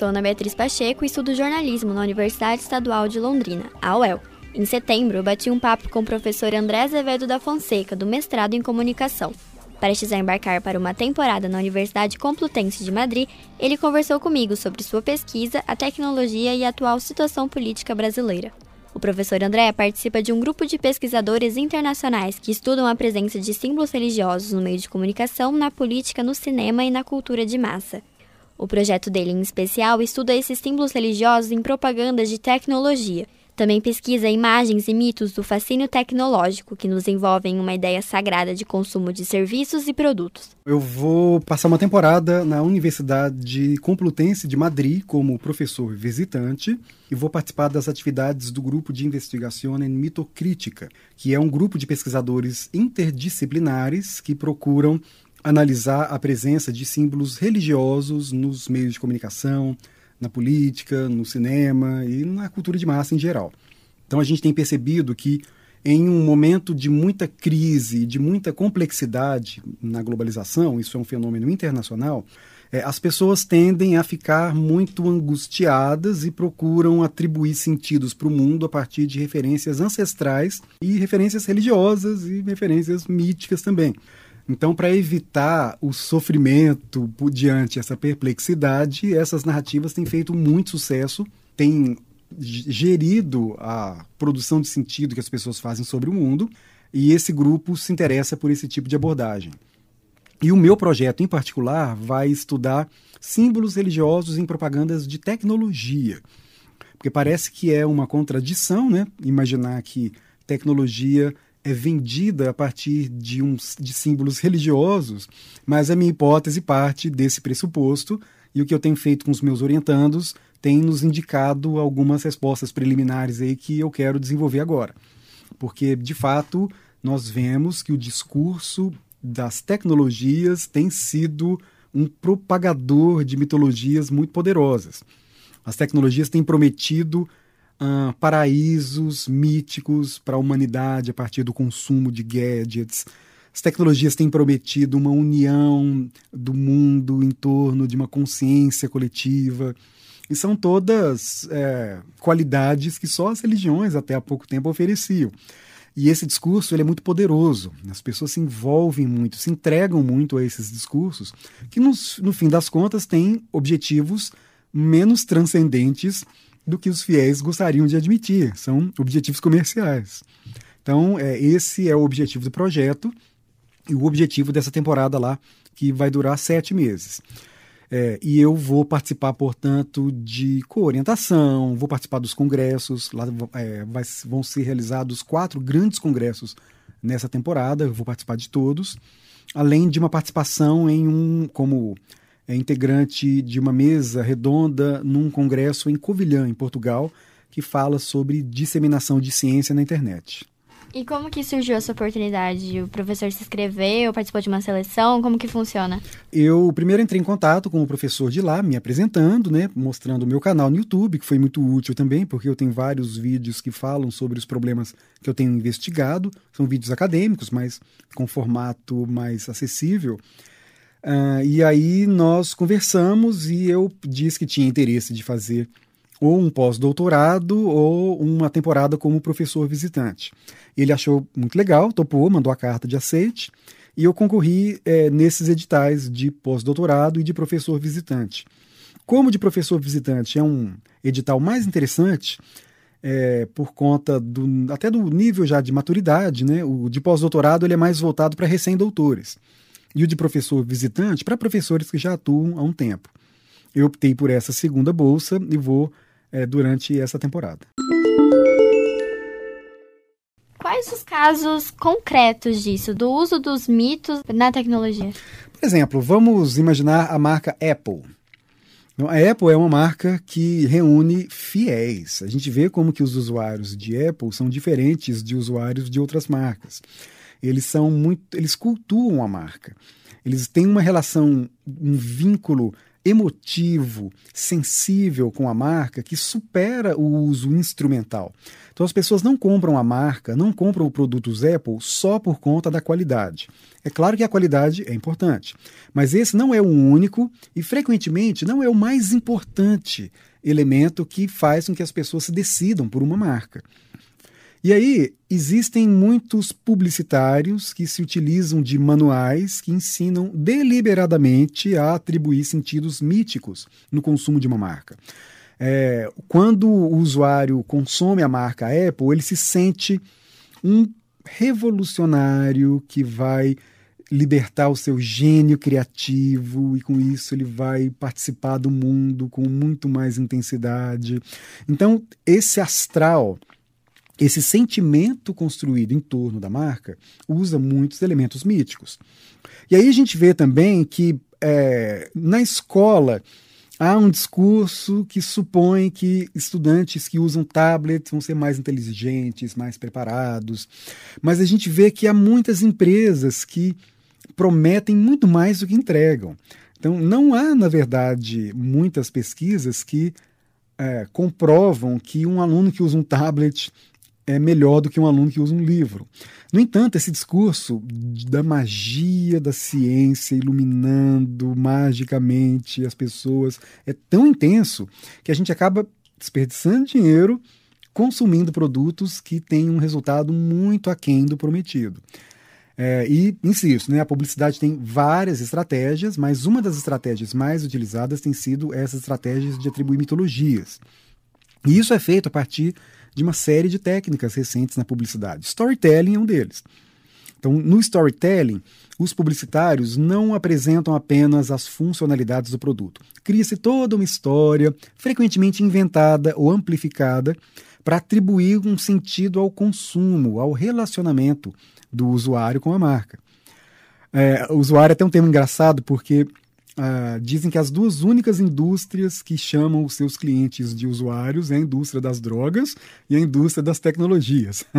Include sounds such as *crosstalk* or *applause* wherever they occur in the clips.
sou Ana Beatriz Pacheco e estudo jornalismo na Universidade Estadual de Londrina, a UEL. Em setembro, bati um papo com o professor André Azevedo da Fonseca, do mestrado em comunicação. Prestes a embarcar para uma temporada na Universidade Complutense de Madrid, ele conversou comigo sobre sua pesquisa, a tecnologia e a atual situação política brasileira. O professor André participa de um grupo de pesquisadores internacionais que estudam a presença de símbolos religiosos no meio de comunicação, na política, no cinema e na cultura de massa. O projeto dele, em especial, estuda esses símbolos religiosos em propagandas de tecnologia. Também pesquisa imagens e mitos do fascínio tecnológico que nos envolvem em uma ideia sagrada de consumo de serviços e produtos. Eu vou passar uma temporada na Universidade Complutense de Madrid como professor visitante e vou participar das atividades do grupo de investigação em mitocrítica, que é um grupo de pesquisadores interdisciplinares que procuram analisar a presença de símbolos religiosos nos meios de comunicação, na política, no cinema e na cultura de massa em geral. Então a gente tem percebido que em um momento de muita crise, de muita complexidade na globalização, isso é um fenômeno internacional, é, as pessoas tendem a ficar muito angustiadas e procuram atribuir sentidos para o mundo a partir de referências ancestrais e referências religiosas e referências míticas também. Então, para evitar o sofrimento diante essa perplexidade, essas narrativas têm feito muito sucesso, têm gerido a produção de sentido que as pessoas fazem sobre o mundo, e esse grupo se interessa por esse tipo de abordagem. E o meu projeto, em particular, vai estudar símbolos religiosos em propagandas de tecnologia. Porque parece que é uma contradição, né? Imaginar que tecnologia é vendida a partir de, de símbolos religiosos, mas a minha hipótese parte desse pressuposto e o que eu tenho feito com os meus orientandos tem nos indicado algumas respostas preliminares aí que eu quero desenvolver agora. Porque, de fato, nós vemos que o discurso das tecnologias tem sido um propagador de mitologias muito poderosas. As tecnologias têm prometido uh, paraísos míticos para a humanidade a partir do consumo de gadgets. As tecnologias têm prometido uma união do mundo em torno de uma consciência coletiva. E são todas é, qualidades que só as religiões até há pouco tempo ofereciam. E esse discurso ele é muito poderoso. As pessoas se envolvem muito, se entregam muito a esses discursos, que no, no fim das contas têm objetivos menos transcendentes do que os fiéis gostariam de admitir. São objetivos comerciais. Então, é, esse é o objetivo do projeto e o objetivo dessa temporada lá, que vai durar sete meses. É, e eu vou participar, portanto, de coorientação, vou participar dos congressos. Lá é, vai, vão ser realizados quatro grandes congressos nessa temporada, eu vou participar de todos, além de uma participação em um como é integrante de uma mesa redonda num congresso em Covilhã, em Portugal, que fala sobre disseminação de ciência na internet. E como que surgiu essa oportunidade? O professor se inscreveu, participou de uma seleção? Como que funciona? Eu primeiro entrei em contato com o professor de lá, me apresentando, né, mostrando o meu canal no YouTube, que foi muito útil também, porque eu tenho vários vídeos que falam sobre os problemas que eu tenho investigado. São vídeos acadêmicos, mas com formato mais acessível. Uh, e aí nós conversamos e eu disse que tinha interesse de fazer ou um pós-doutorado ou uma temporada como professor visitante. Ele achou muito legal, topou, mandou a carta de aceite e eu concorri é, nesses editais de pós-doutorado e de professor visitante. Como de professor visitante é um edital mais interessante, é, por conta do, até do nível já de maturidade, né? o de pós-doutorado ele é mais voltado para recém-doutores e o de professor visitante para professores que já atuam há um tempo. Eu optei por essa segunda bolsa e vou é, durante essa temporada. Quais os casos concretos disso, do uso dos mitos na tecnologia? Por exemplo, vamos imaginar a marca Apple. Então, a Apple é uma marca que reúne fiéis. A gente vê como que os usuários de Apple são diferentes de usuários de outras marcas eles são muito, eles cultuam a marca. Eles têm uma relação, um vínculo emotivo, sensível com a marca que supera o uso instrumental. Então as pessoas não compram a marca, não compram o produto Apple só por conta da qualidade. É claro que a qualidade é importante, mas esse não é o único e frequentemente não é o mais importante elemento que faz com que as pessoas se decidam por uma marca. E aí, existem muitos publicitários que se utilizam de manuais que ensinam deliberadamente a atribuir sentidos míticos no consumo de uma marca. É, quando o usuário consome a marca Apple, ele se sente um revolucionário que vai libertar o seu gênio criativo e com isso ele vai participar do mundo com muito mais intensidade. Então, esse astral esse sentimento construído em torno da marca usa muitos elementos míticos. E aí a gente vê também que é, na escola há um discurso que supõe que estudantes que usam tablets vão ser mais inteligentes, mais preparados. Mas a gente vê que há muitas empresas que prometem muito mais do que entregam. Então, não há, na verdade, muitas pesquisas que é, comprovam que um aluno que usa um tablet é melhor do que um aluno que usa um livro. No entanto, esse discurso da magia da ciência iluminando magicamente as pessoas é tão intenso que a gente acaba desperdiçando dinheiro consumindo produtos que têm um resultado muito aquém do prometido. É, e, insisto, né, a publicidade tem várias estratégias, mas uma das estratégias mais utilizadas tem sido essas estratégias de atribuir mitologias. E isso é feito a partir de uma série de técnicas recentes na publicidade. Storytelling é um deles. Então, no storytelling, os publicitários não apresentam apenas as funcionalidades do produto. Cria-se toda uma história, frequentemente inventada ou amplificada, para atribuir um sentido ao consumo, ao relacionamento do usuário com a marca. É, o usuário é até um termo engraçado porque Uh, dizem que as duas únicas indústrias que chamam os seus clientes de usuários é a indústria das drogas e a indústria das tecnologias. *laughs*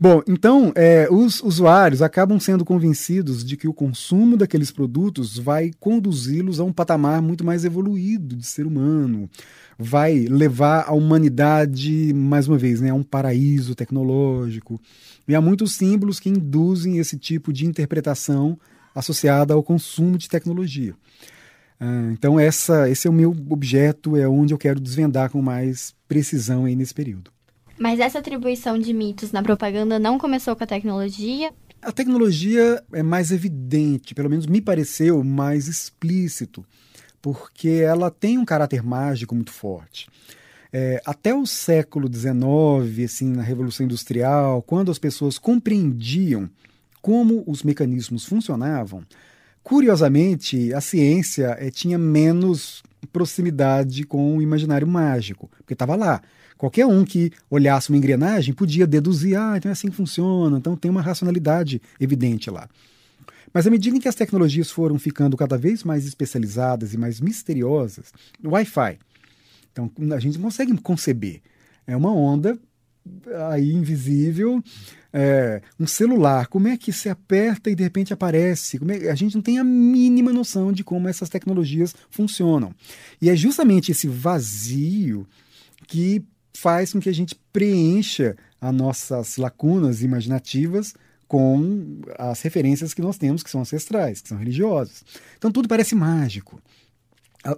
Bom, então é, os usuários acabam sendo convencidos de que o consumo daqueles produtos vai conduzi-los a um patamar muito mais evoluído de ser humano, vai levar a humanidade, mais uma vez, né, a um paraíso tecnológico. E há muitos símbolos que induzem esse tipo de interpretação associada ao consumo de tecnologia. Ah, então essa, esse é o meu objeto, é onde eu quero desvendar com mais precisão aí nesse período. Mas essa atribuição de mitos na propaganda não começou com a tecnologia? A tecnologia é mais evidente, pelo menos me pareceu mais explícito, porque ela tem um caráter mágico muito forte. É, até o século XIX, assim, na Revolução Industrial, quando as pessoas compreendiam como os mecanismos funcionavam, curiosamente, a ciência é, tinha menos proximidade com o imaginário mágico, porque estava lá. Qualquer um que olhasse uma engrenagem podia deduzir, ah, então é assim que funciona, então tem uma racionalidade evidente lá. Mas à medida em que as tecnologias foram ficando cada vez mais especializadas e mais misteriosas, o Wi-Fi, então a gente consegue conceber, é uma onda aí invisível, é, um celular, como é que se aperta e de repente aparece? É, a gente não tem a mínima noção de como essas tecnologias funcionam. E é justamente esse vazio que faz com que a gente preencha as nossas lacunas imaginativas com as referências que nós temos, que são ancestrais, que são religiosas. Então tudo parece mágico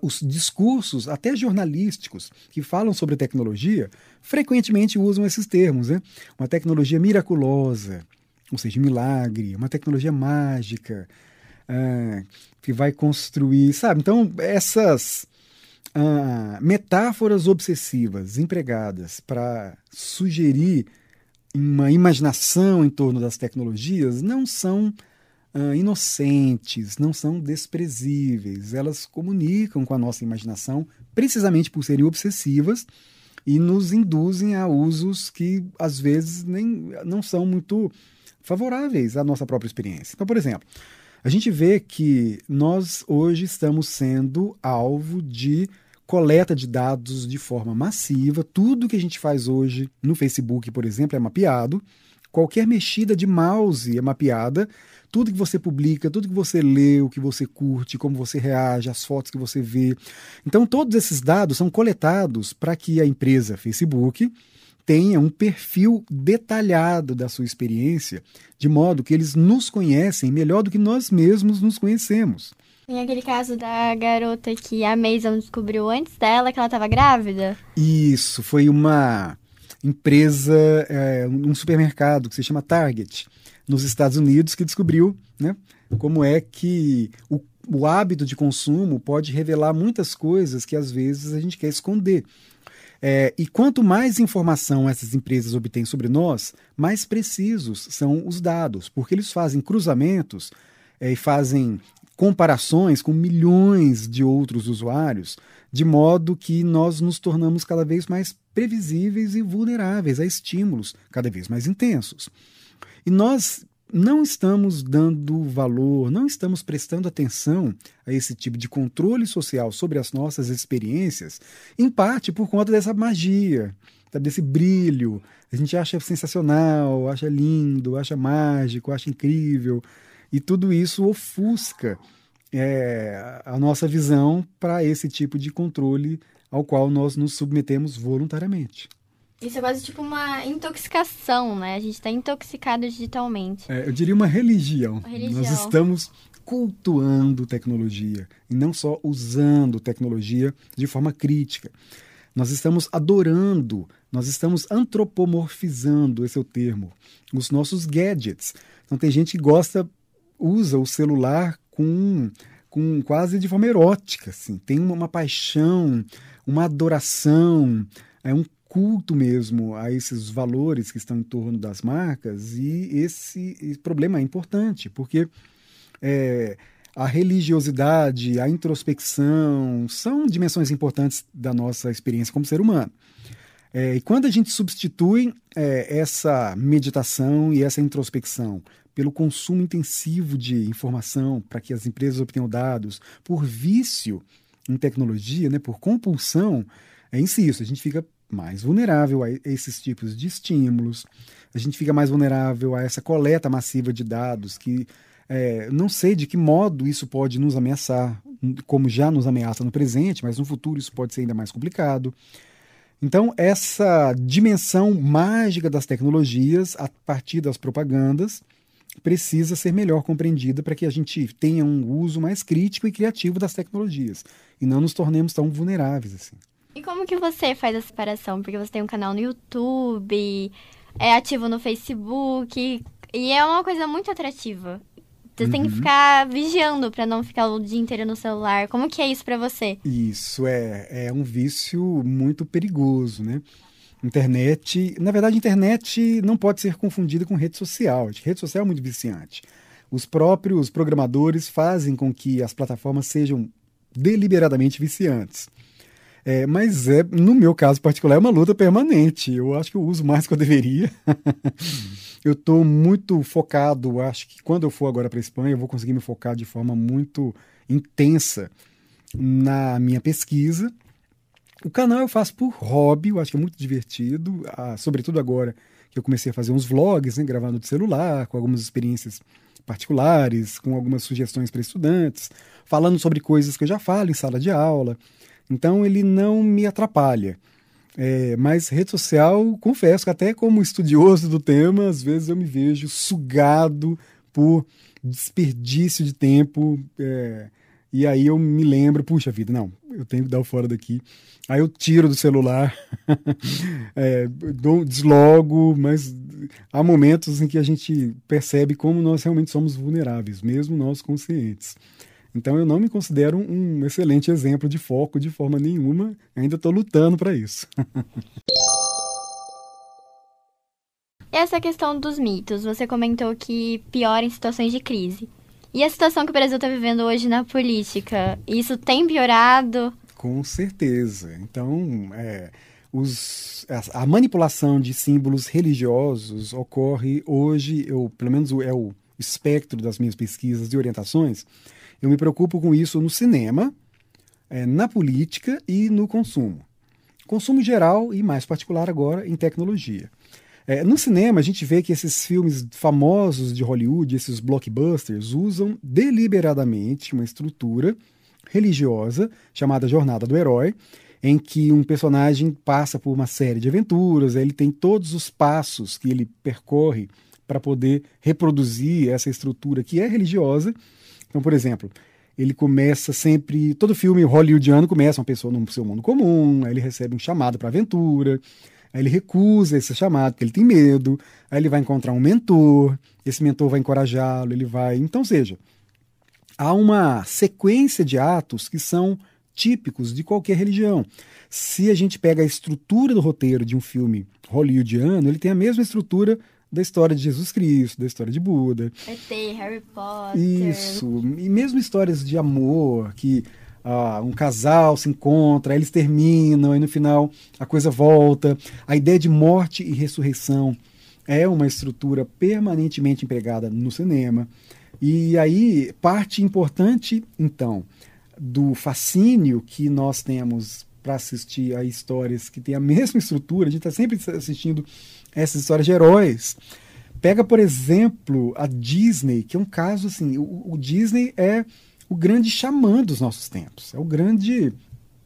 os discursos, até jornalísticos, que falam sobre tecnologia, frequentemente usam esses termos. Né? Uma tecnologia miraculosa, ou seja, milagre, uma tecnologia mágica, ah, que vai construir, sabe? Então, essas ah, metáforas obsessivas empregadas para sugerir uma imaginação em torno das tecnologias não são uh, inocentes, não são desprezíveis. Elas comunicam com a nossa imaginação, precisamente por serem obsessivas e nos induzem a usos que às vezes nem não são muito favoráveis à nossa própria experiência. Então, por exemplo, a gente vê que nós hoje estamos sendo alvo de coleta de dados de forma massiva. Tudo que a gente faz hoje no Facebook, por exemplo, é mapeado qualquer mexida de mouse é mapeada. Tudo que você publica, tudo que você lê, o que você curte, como você reage, as fotos que você vê. Então, todos esses dados são coletados para que a empresa Facebook tenha um perfil detalhado da sua experiência, de modo que eles nos conhecem melhor do que nós mesmos nos conhecemos. Tem aquele caso da garota que a Mason descobriu antes dela que ela estava grávida? Isso, foi uma empresa, é, um supermercado que se chama Target, nos Estados Unidos, que descobriu né, como é que o, o hábito de consumo pode revelar muitas coisas que às vezes a gente quer esconder. É, e quanto mais informação essas empresas obtêm sobre nós, mais precisos são os dados, porque eles fazem cruzamentos é, e fazem comparações com milhões de outros usuários, de modo que nós nos tornamos cada vez mais previsíveis e vulneráveis a estímulos cada vez mais intensos. E nós não estamos dando valor, não estamos prestando atenção a esse tipo de controle social sobre as nossas experiências, em parte por conta dessa magia, desse brilho. A gente acha sensacional, acha lindo, acha mágico, acha incrível, e tudo isso ofusca é, a nossa visão para esse tipo de controle ao qual nós nos submetemos voluntariamente. Isso é quase tipo uma intoxicação, né? A gente está intoxicado digitalmente. É, eu diria uma religião. uma religião. Nós estamos cultuando tecnologia e não só usando tecnologia de forma crítica. Nós estamos adorando, nós estamos antropomorfizando, esse é o termo, os nossos gadgets. Então tem gente que gosta, usa o celular com, com quase de forma erótica, assim. Tem uma, uma paixão, uma adoração, é um culto mesmo a esses valores que estão em torno das marcas e esse, esse problema é importante porque é, a religiosidade, a introspecção são dimensões importantes da nossa experiência como ser humano. É, e quando a gente substitui é, essa meditação e essa introspecção pelo consumo intensivo de informação para que as empresas obtenham dados, por vício em tecnologia, né, por compulsão, é, insisto, a gente fica mais vulnerável a esses tipos de estímulos, a gente fica mais vulnerável a essa coleta massiva de dados que é, não sei de que modo isso pode nos ameaçar, como já nos ameaça no presente, mas no futuro isso pode ser ainda mais complicado. Então, essa dimensão mágica das tecnologias, a partir das propagandas, precisa ser melhor compreendida para que a gente tenha um uso mais crítico e criativo das tecnologias e não nos tornemos tão vulneráveis assim. E como que você faz a separação? Porque você tem um canal no YouTube, é ativo no Facebook, e é uma coisa muito atrativa. Você uhum. tem que uhum. ficar vigiando para não ficar o dia inteiro no celular. Como que é isso para você? Isso é, é um vício muito perigoso, né? Internet, na verdade, internet não pode ser confundida com rede social. Rede social é muito viciante. Os próprios programadores fazem com que as plataformas sejam deliberadamente viciantes. É, mas é, no meu caso particular, é uma luta permanente. Eu acho que eu uso mais que eu deveria. *laughs* eu estou muito focado. Acho que quando eu for agora para a Espanha, eu vou conseguir me focar de forma muito intensa na minha pesquisa. O canal eu faço por hobby, eu acho que é muito divertido, ah, sobretudo agora que eu comecei a fazer uns vlogs, né, gravando de celular, com algumas experiências particulares, com algumas sugestões para estudantes, falando sobre coisas que eu já falo em sala de aula. Então ele não me atrapalha. É, mas rede social, confesso que até como estudioso do tema, às vezes eu me vejo sugado por desperdício de tempo. É, e aí eu me lembro, puxa vida, não, eu tenho que dar o fora daqui. Aí eu tiro do celular, *laughs* é, dou, deslogo, mas há momentos em que a gente percebe como nós realmente somos vulneráveis, mesmo nós conscientes. Então eu não me considero um excelente exemplo de foco de forma nenhuma, ainda estou lutando para isso. *laughs* Essa questão dos mitos, você comentou que piora em situações de crise. E a situação que o Brasil está vivendo hoje na política, isso tem piorado? Com certeza. Então, é, os, a, a, manipulação de símbolos religiosos ocorre hoje, eu, pelo menos é o espectro das minhas pesquisas e orientações, eu me preocupo com isso no cinema, é, na política e no consumo. Consumo geral e mais particular agora em tecnologia. É, no cinema, a gente vê que esses filmes famosos de Hollywood, esses blockbusters, usam deliberadamente uma estrutura religiosa chamada Jornada do Herói, em que um personagem passa por uma série de aventuras, ele tem todos os passos que ele percorre para poder reproduzir essa estrutura que é religiosa. Então, por exemplo, ele começa sempre. Todo filme hollywoodiano começa uma pessoa no seu mundo comum, aí ele recebe um chamado para aventura, aí ele recusa esse chamado porque ele tem medo, aí ele vai encontrar um mentor, esse mentor vai encorajá-lo, ele vai. Então, seja, há uma sequência de atos que são típicos de qualquer religião. Se a gente pega a estrutura do roteiro de um filme hollywoodiano, ele tem a mesma estrutura da história de Jesus Cristo, da história de Buda. ET, Harry Potter. Isso. E mesmo histórias de amor, que ah, um casal se encontra, eles terminam, e no final a coisa volta. A ideia de morte e ressurreição é uma estrutura permanentemente empregada no cinema. E aí, parte importante, então, do fascínio que nós temos para assistir a histórias que têm a mesma estrutura, a gente está sempre assistindo essas histórias de heróis. Pega, por exemplo, a Disney, que é um caso assim, o, o Disney é o grande xamã dos nossos tempos, é o grande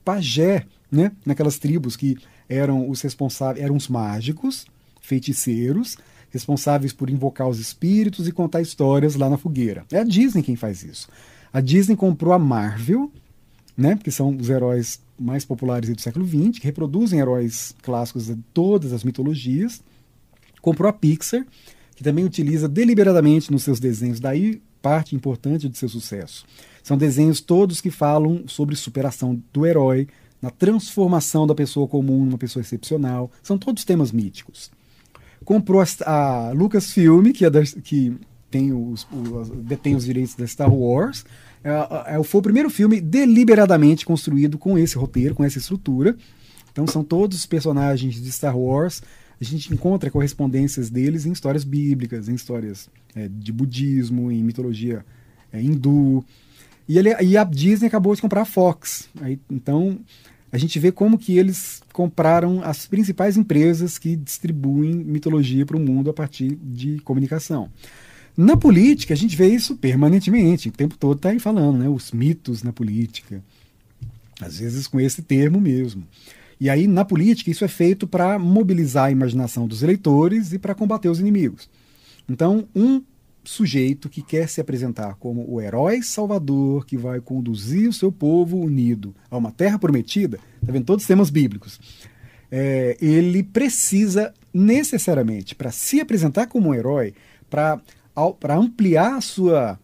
pajé, né? Naquelas tribos que eram os responsáveis, eram os mágicos, feiticeiros, responsáveis por invocar os espíritos e contar histórias lá na fogueira. É a Disney quem faz isso. A Disney comprou a Marvel, né? Que são os heróis mais populares do século XX, que reproduzem heróis clássicos de todas as mitologias comprou a Pixar, que também utiliza deliberadamente nos seus desenhos, daí parte importante de seu sucesso. São desenhos todos que falam sobre superação do herói, na transformação da pessoa comum numa pessoa excepcional. São todos temas míticos. Comprou a, a Lucasfilm, que, é da, que tem os, os, detém os direitos da Star Wars. É, é, foi o primeiro filme deliberadamente construído com esse roteiro, com essa estrutura. Então são todos os personagens de Star Wars a gente encontra correspondências deles em histórias bíblicas, em histórias é, de budismo, em mitologia é, hindu. E, ele, e a Disney acabou de comprar a Fox. Aí, então a gente vê como que eles compraram as principais empresas que distribuem mitologia para o mundo a partir de comunicação. Na política, a gente vê isso permanentemente, o tempo todo está aí falando, né? Os mitos na política. Às vezes com esse termo mesmo. E aí, na política, isso é feito para mobilizar a imaginação dos eleitores e para combater os inimigos. Então, um sujeito que quer se apresentar como o herói salvador que vai conduzir o seu povo unido a uma terra prometida, tá vendo? Todos os temas bíblicos, é, ele precisa necessariamente, para se apresentar como um herói, para ampliar a sua,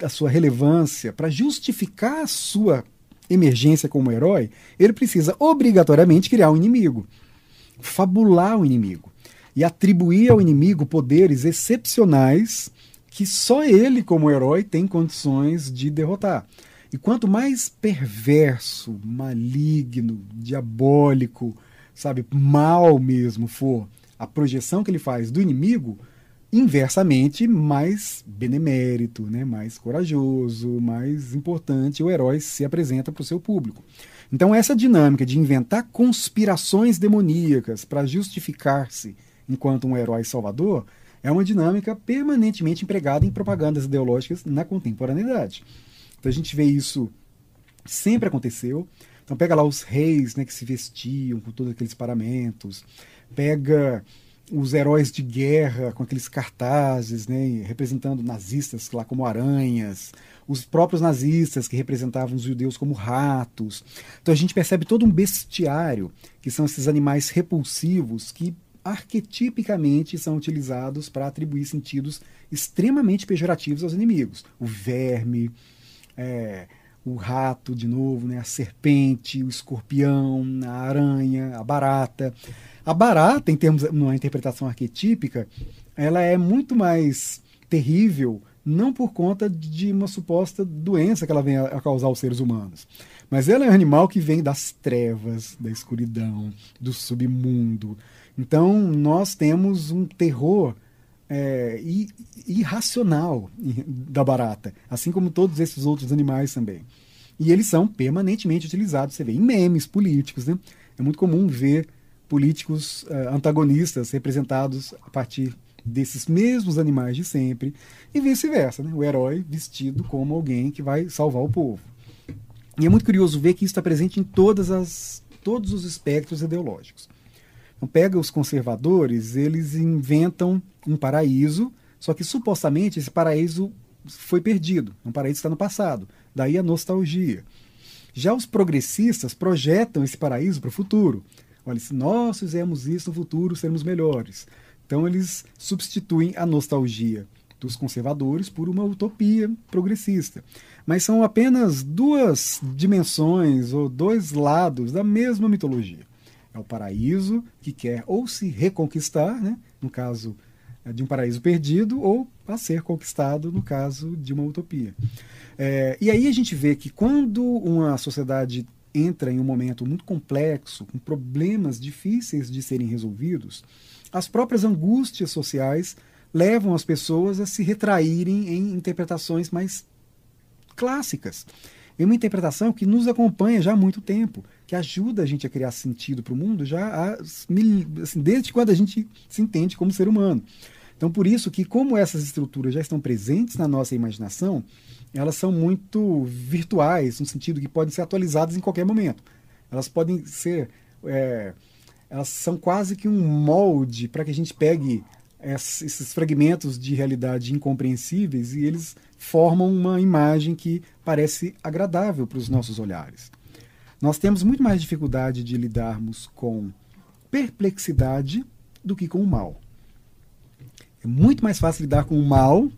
a sua relevância, para justificar a sua emergência como herói, ele precisa obrigatoriamente criar um inimigo, fabular o inimigo e atribuir ao inimigo poderes excepcionais que só ele, como herói, tem condições de derrotar. E quanto mais perverso, maligno, diabólico, sabe, mal mesmo for a projeção que ele faz do inimigo, inversamente mais benemérito, né, mais corajoso, mais importante o herói se apresenta para o seu público. Então essa dinâmica de inventar conspirações demoníacas para justificar-se enquanto um herói salvador é uma dinâmica permanentemente empregada em propagandas ideológicas na contemporaneidade. Então a gente vê isso sempre aconteceu. Então pega lá os reis, né, que se vestiam com todos aqueles paramentos, pega os heróis de guerra com aqueles cartazes, né, representando nazistas lá como aranhas, os próprios nazistas que representavam os judeus como ratos. Então a gente percebe todo um bestiário, que são esses animais repulsivos que arquetipicamente são utilizados para atribuir sentidos extremamente pejorativos aos inimigos. O verme, é, o rato, de novo, né, a serpente, o escorpião, a aranha, a barata. A barata, em termos numa interpretação arquetípica, ela é muito mais terrível não por conta de uma suposta doença que ela vem a causar aos seres humanos, mas ela é um animal que vem das trevas, da escuridão, do submundo. Então nós temos um terror é, irracional da barata, assim como todos esses outros animais também. E eles são permanentemente utilizados, você vê, em memes políticos. Né? É muito comum ver políticos uh, antagonistas representados a partir desses mesmos animais de sempre e vice-versa, né? o herói vestido como alguém que vai salvar o povo. E é muito curioso ver que isso está presente em todas as, todos os espectros ideológicos. Então, pega os conservadores, eles inventam um paraíso, só que supostamente esse paraíso foi perdido, um paraíso está no passado. Daí a nostalgia. Já os progressistas projetam esse paraíso para o futuro. Olha, se nós fizermos isso no futuro, seremos melhores. Então eles substituem a nostalgia dos conservadores por uma utopia progressista. Mas são apenas duas dimensões ou dois lados da mesma mitologia. É o paraíso que quer ou se reconquistar, né? no caso é, de um paraíso perdido, ou a ser conquistado, no caso de uma utopia. É, e aí a gente vê que quando uma sociedade entra em um momento muito complexo, com problemas difíceis de serem resolvidos, as próprias angústias sociais levam as pessoas a se retraírem em interpretações mais clássicas. Em uma interpretação que nos acompanha já há muito tempo, que ajuda a gente a criar sentido para o mundo já há, assim, desde quando a gente se entende como ser humano. Então, por isso que, como essas estruturas já estão presentes na nossa imaginação, elas são muito virtuais, no sentido que podem ser atualizadas em qualquer momento. Elas podem ser. É, elas são quase que um molde para que a gente pegue esses fragmentos de realidade incompreensíveis e eles formam uma imagem que parece agradável para os nossos olhares. Nós temos muito mais dificuldade de lidarmos com perplexidade do que com o mal. É muito mais fácil lidar com o mal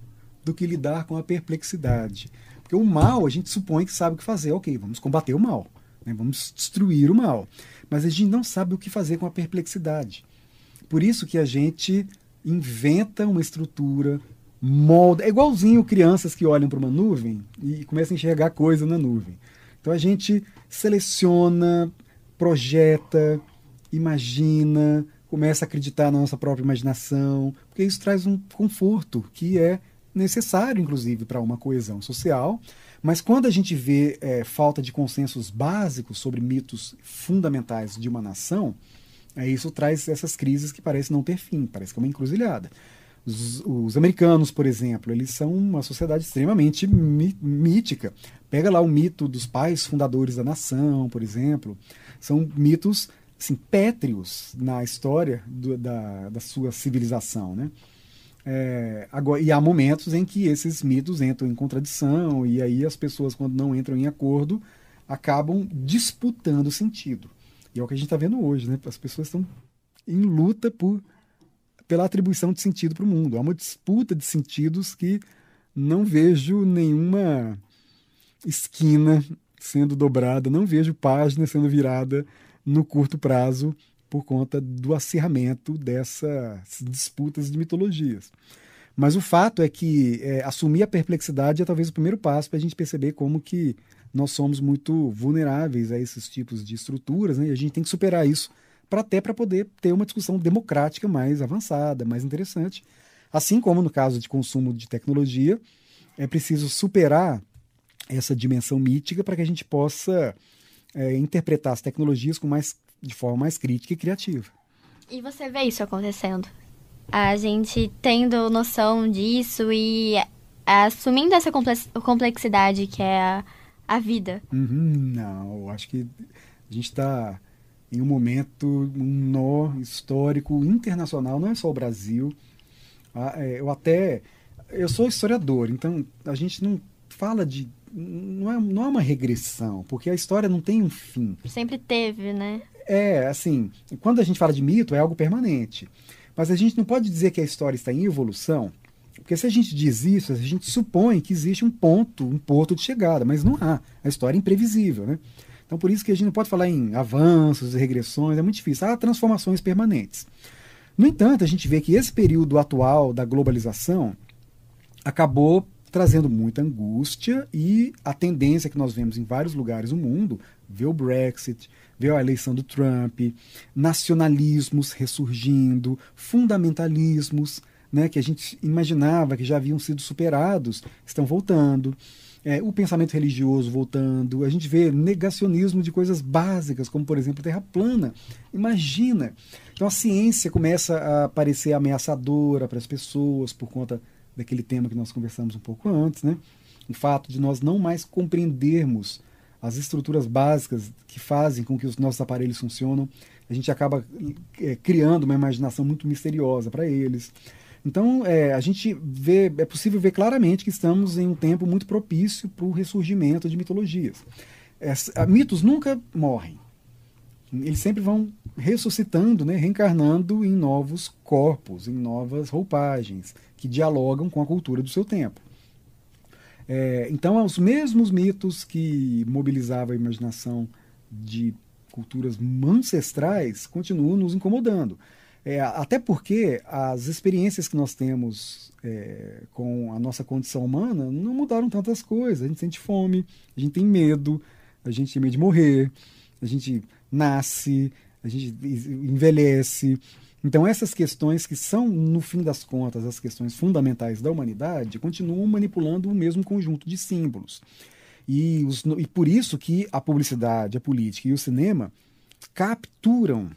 do que lidar com a perplexidade. Porque o mal, a gente supõe que sabe o que fazer. Ok, vamos combater o mal. Né? Vamos destruir o mal. Mas a gente não sabe o que fazer com a perplexidade. Por isso que a gente inventa uma estrutura, molda. É igualzinho crianças que olham para uma nuvem e começam a enxergar coisa na nuvem. Então a gente seleciona, projeta, imagina, começa a acreditar na nossa própria imaginação, porque isso traz um conforto que é necessário, inclusive, para uma coesão social. Mas quando a gente vê é, falta de consensos básicos sobre mitos fundamentais de uma nação, é, isso traz essas crises que parecem não ter fim, parece que é uma encruzilhada. Os, os americanos, por exemplo, eles são uma sociedade extremamente mítica. Pega lá o mito dos pais fundadores da nação, por exemplo. São mitos assim, pétreos na história do, da, da sua civilização. Né? É, agora, e há momentos em que esses mitos entram em contradição, e aí as pessoas, quando não entram em acordo, acabam disputando sentido. E é o que a gente está vendo hoje, né? As pessoas estão em luta por, pela atribuição de sentido para o mundo. Há uma disputa de sentidos que não vejo nenhuma esquina sendo dobrada, não vejo página sendo virada no curto prazo por conta do acirramento dessas disputas de mitologias. Mas o fato é que é, assumir a perplexidade é talvez o primeiro passo para a gente perceber como que nós somos muito vulneráveis a esses tipos de estruturas, né? e a gente tem que superar isso para até para poder ter uma discussão democrática mais avançada, mais interessante. Assim como no caso de consumo de tecnologia, é preciso superar essa dimensão mítica para que a gente possa é, interpretar as tecnologias com mais, de forma mais crítica e criativa. E você vê isso acontecendo? A gente tendo noção disso e assumindo essa complexidade que é a a vida. Uhum, não, acho que a gente está em um momento, um nó histórico internacional, não é só o Brasil. Ah, é, eu até. Eu sou historiador, então a gente não fala de. Não é, não é uma regressão, porque a história não tem um fim. Sempre teve, né? É, assim, quando a gente fala de mito, é algo permanente. Mas a gente não pode dizer que a história está em evolução porque se a gente diz isso, a gente supõe que existe um ponto, um porto de chegada, mas não há. A história é imprevisível, né? Então por isso que a gente não pode falar em avanços, regressões, é muito difícil. Há transformações permanentes. No entanto, a gente vê que esse período atual da globalização acabou trazendo muita angústia e a tendência que nós vemos em vários lugares do mundo, ver o Brexit, ver a eleição do Trump, nacionalismos ressurgindo, fundamentalismos, né, que a gente imaginava que já haviam sido superados, estão voltando. É, o pensamento religioso voltando, a gente vê negacionismo de coisas básicas, como por exemplo terra plana. Imagina! Então a ciência começa a parecer ameaçadora para as pessoas por conta daquele tema que nós conversamos um pouco antes, né? O fato de nós não mais compreendermos as estruturas básicas que fazem com que os nossos aparelhos funcionam, a gente acaba é, criando uma imaginação muito misteriosa para eles. Então, é, a gente vê, é possível ver claramente que estamos em um tempo muito propício para o ressurgimento de mitologias. Essa, mitos nunca morrem. Eles sempre vão ressuscitando, né, reencarnando em novos corpos, em novas roupagens, que dialogam com a cultura do seu tempo. É, então, os mesmos mitos que mobilizavam a imaginação de culturas ancestrais continuam nos incomodando. É, até porque as experiências que nós temos é, com a nossa condição humana não mudaram tantas coisas. A gente sente fome, a gente tem medo, a gente tem medo de morrer, a gente nasce, a gente envelhece. Então, essas questões que são, no fim das contas, as questões fundamentais da humanidade, continuam manipulando o mesmo conjunto de símbolos. E, os, e por isso que a publicidade, a política e o cinema capturam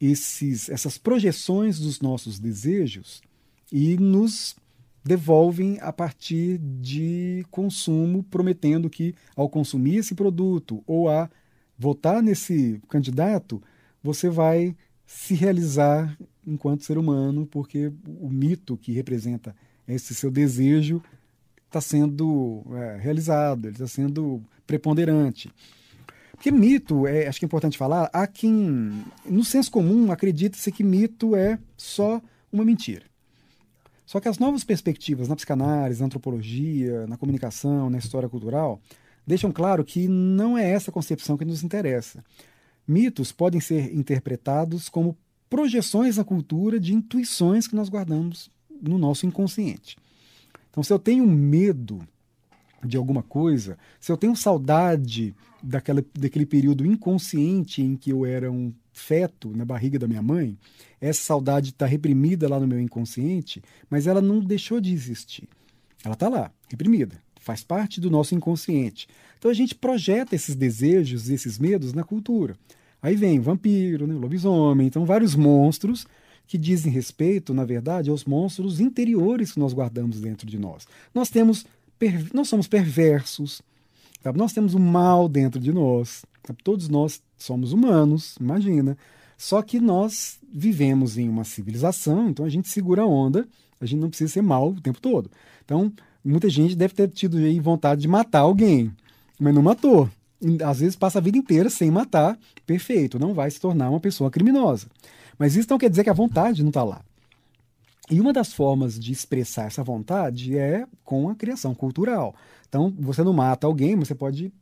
esses, essas projeções dos nossos desejos e nos devolvem a partir de consumo, prometendo que ao consumir esse produto ou a votar nesse candidato, você vai se realizar enquanto ser humano, porque o mito que representa esse seu desejo está sendo é, realizado, ele está sendo preponderante. Porque mito, é, acho que é importante falar, há quem, no senso comum, acredita-se que mito é só uma mentira. Só que as novas perspectivas na psicanálise, na antropologia, na comunicação, na história cultural, deixam claro que não é essa concepção que nos interessa. Mitos podem ser interpretados como projeções na cultura de intuições que nós guardamos no nosso inconsciente. Então, se eu tenho medo de alguma coisa, se eu tenho saudade daquela, daquele período inconsciente em que eu era um feto na barriga da minha mãe, essa saudade está reprimida lá no meu inconsciente, mas ela não deixou de existir. Ela está lá, reprimida, faz parte do nosso inconsciente. Então a gente projeta esses desejos, esses medos na cultura. Aí vem o vampiro, né, o lobisomem, então vários monstros que dizem respeito, na verdade, aos monstros interiores que nós guardamos dentro de nós. Nós temos nós somos perversos, sabe? nós temos o mal dentro de nós. Sabe? Todos nós somos humanos, imagina. Só que nós vivemos em uma civilização, então a gente segura a onda, a gente não precisa ser mal o tempo todo. Então, muita gente deve ter tido aí vontade de matar alguém, mas não matou. Às vezes passa a vida inteira sem matar, perfeito, não vai se tornar uma pessoa criminosa. Mas isso não quer dizer que a vontade não está lá. E uma das formas de expressar essa vontade é com a criação cultural. Então, você não mata alguém, mas você pode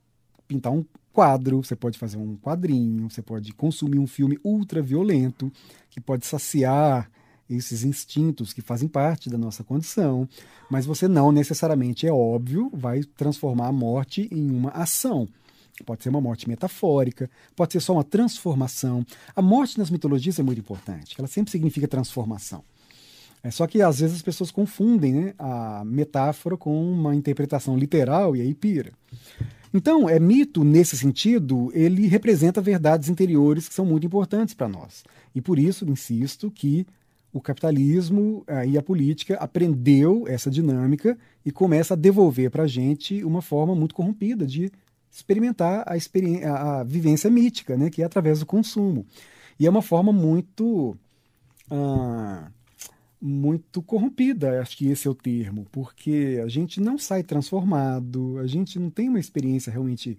pintar um quadro, você pode fazer um quadrinho, você pode consumir um filme ultra violento que pode saciar esses instintos que fazem parte da nossa condição, mas você não necessariamente é óbvio vai transformar a morte em uma ação. Pode ser uma morte metafórica, pode ser só uma transformação. A morte nas mitologias é muito importante, ela sempre significa transformação. É só que às vezes as pessoas confundem né, a metáfora com uma interpretação literal e aí pira. Então, é mito nesse sentido, ele representa verdades interiores que são muito importantes para nós. E por isso, insisto, que o capitalismo eh, e a política aprendeu essa dinâmica e começa a devolver para a gente uma forma muito corrompida de experimentar a, experiência, a, vivência mítica, né, que é através do consumo. E é uma forma muito ah, muito corrompida, acho que esse é o termo, porque a gente não sai transformado, a gente não tem uma experiência realmente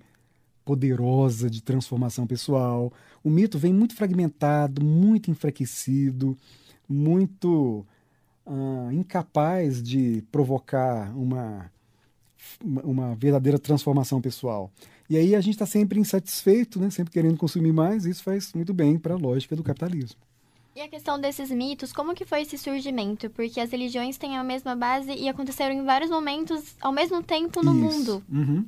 poderosa de transformação pessoal. O mito vem muito fragmentado, muito enfraquecido, muito uh, incapaz de provocar uma, uma verdadeira transformação pessoal. E aí a gente está sempre insatisfeito, né? sempre querendo consumir mais, e isso faz muito bem para a lógica do capitalismo. E a questão desses mitos, como que foi esse surgimento? Porque as religiões têm a mesma base e aconteceram em vários momentos ao mesmo tempo no Isso. mundo. Uhum.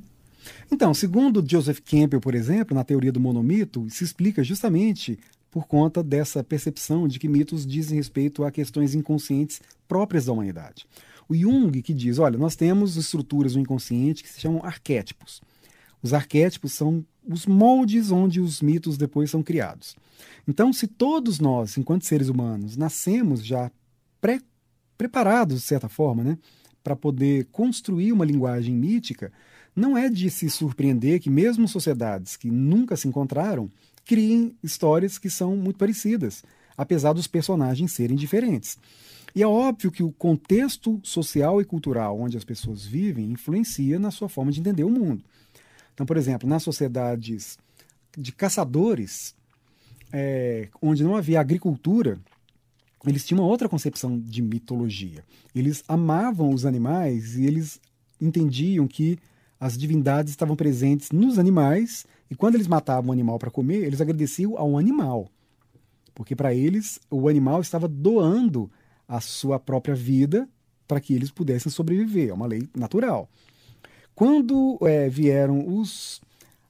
Então, segundo Joseph Campbell, por exemplo, na teoria do monomito, se explica justamente por conta dessa percepção de que mitos dizem respeito a questões inconscientes próprias da humanidade. O Jung que diz, olha, nós temos estruturas no inconsciente que se chamam arquétipos. Os arquétipos são os moldes onde os mitos depois são criados. Então, se todos nós, enquanto seres humanos, nascemos já pré preparados, de certa forma, né, para poder construir uma linguagem mítica, não é de se surpreender que mesmo sociedades que nunca se encontraram criem histórias que são muito parecidas, apesar dos personagens serem diferentes. E é óbvio que o contexto social e cultural onde as pessoas vivem influencia na sua forma de entender o mundo. Então, por exemplo, nas sociedades de caçadores, é, onde não havia agricultura, eles tinham uma outra concepção de mitologia. Eles amavam os animais e eles entendiam que as divindades estavam presentes nos animais e quando eles matavam um animal para comer, eles agradeciam ao animal. Porque para eles o animal estava doando a sua própria vida para que eles pudessem sobreviver. É uma lei natural. Quando é, vieram os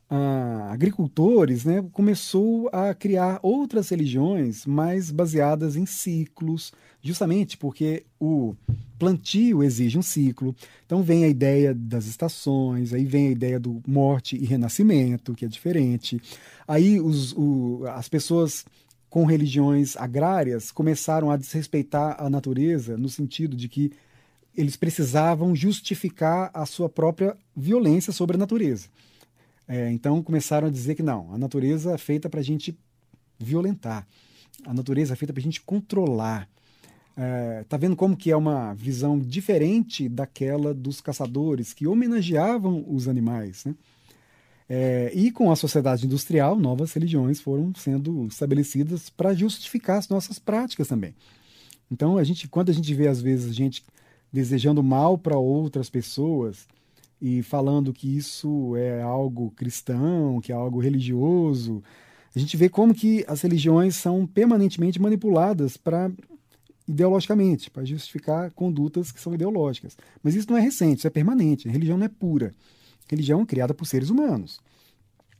ah, agricultores, né, começou a criar outras religiões mais baseadas em ciclos, justamente porque o plantio exige um ciclo. Então vem a ideia das estações, aí vem a ideia do morte e renascimento, que é diferente. Aí os, o, as pessoas com religiões agrárias começaram a desrespeitar a natureza no sentido de que eles precisavam justificar a sua própria violência sobre a natureza. É, então começaram a dizer que não, a natureza é feita para a gente violentar, a natureza é feita para a gente controlar. É, tá vendo como que é uma visão diferente daquela dos caçadores que homenageavam os animais, né? É, e com a sociedade industrial, novas religiões foram sendo estabelecidas para justificar as nossas práticas também. Então, a gente, quando a gente vê às vezes gente desejando mal para outras pessoas e falando que isso é algo cristão, que é algo religioso, a gente vê como que as religiões são permanentemente manipuladas para ideologicamente, para justificar condutas que são ideológicas. Mas isso não é recente, isso é permanente. A religião não é pura religião criada por seres humanos.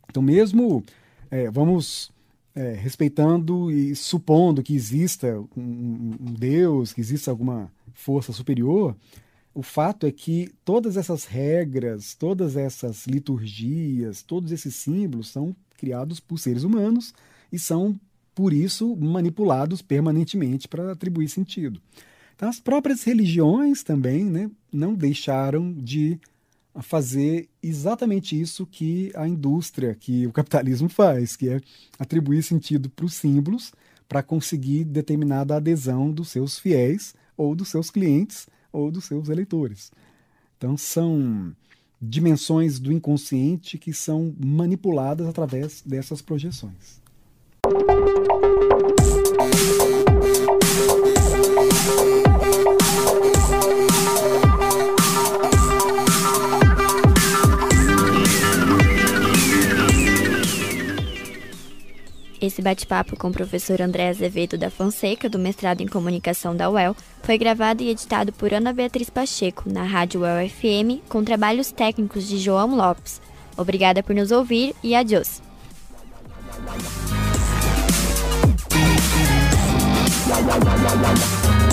Então, mesmo é, vamos é, respeitando e supondo que exista um, um, Deus, que exista alguma força superior, o fato é que todas essas regras, todas essas liturgias, todos esses símbolos são criados por seres humanos e são, por isso, manipulados permanentemente para atribuir sentido. Então, as próprias religiões também né, não deixaram de fazer exatamente isso que a indústria, que o capitalismo faz, que é atribuir sentido para os símbolos para conseguir determinada adesão dos seus fiéis ou dos seus clientes ou dos seus eleitores. Então são dimensões do inconsciente que são manipuladas através dessas projeções. Esse bate-papo com o professor André Azevedo da Fonseca, do mestrado em comunicação da UEL, foi gravado e editado por Ana Beatriz Pacheco, na Rádio UEL FM, com trabalhos técnicos de João Lopes. Obrigada por nos ouvir e adiós. Música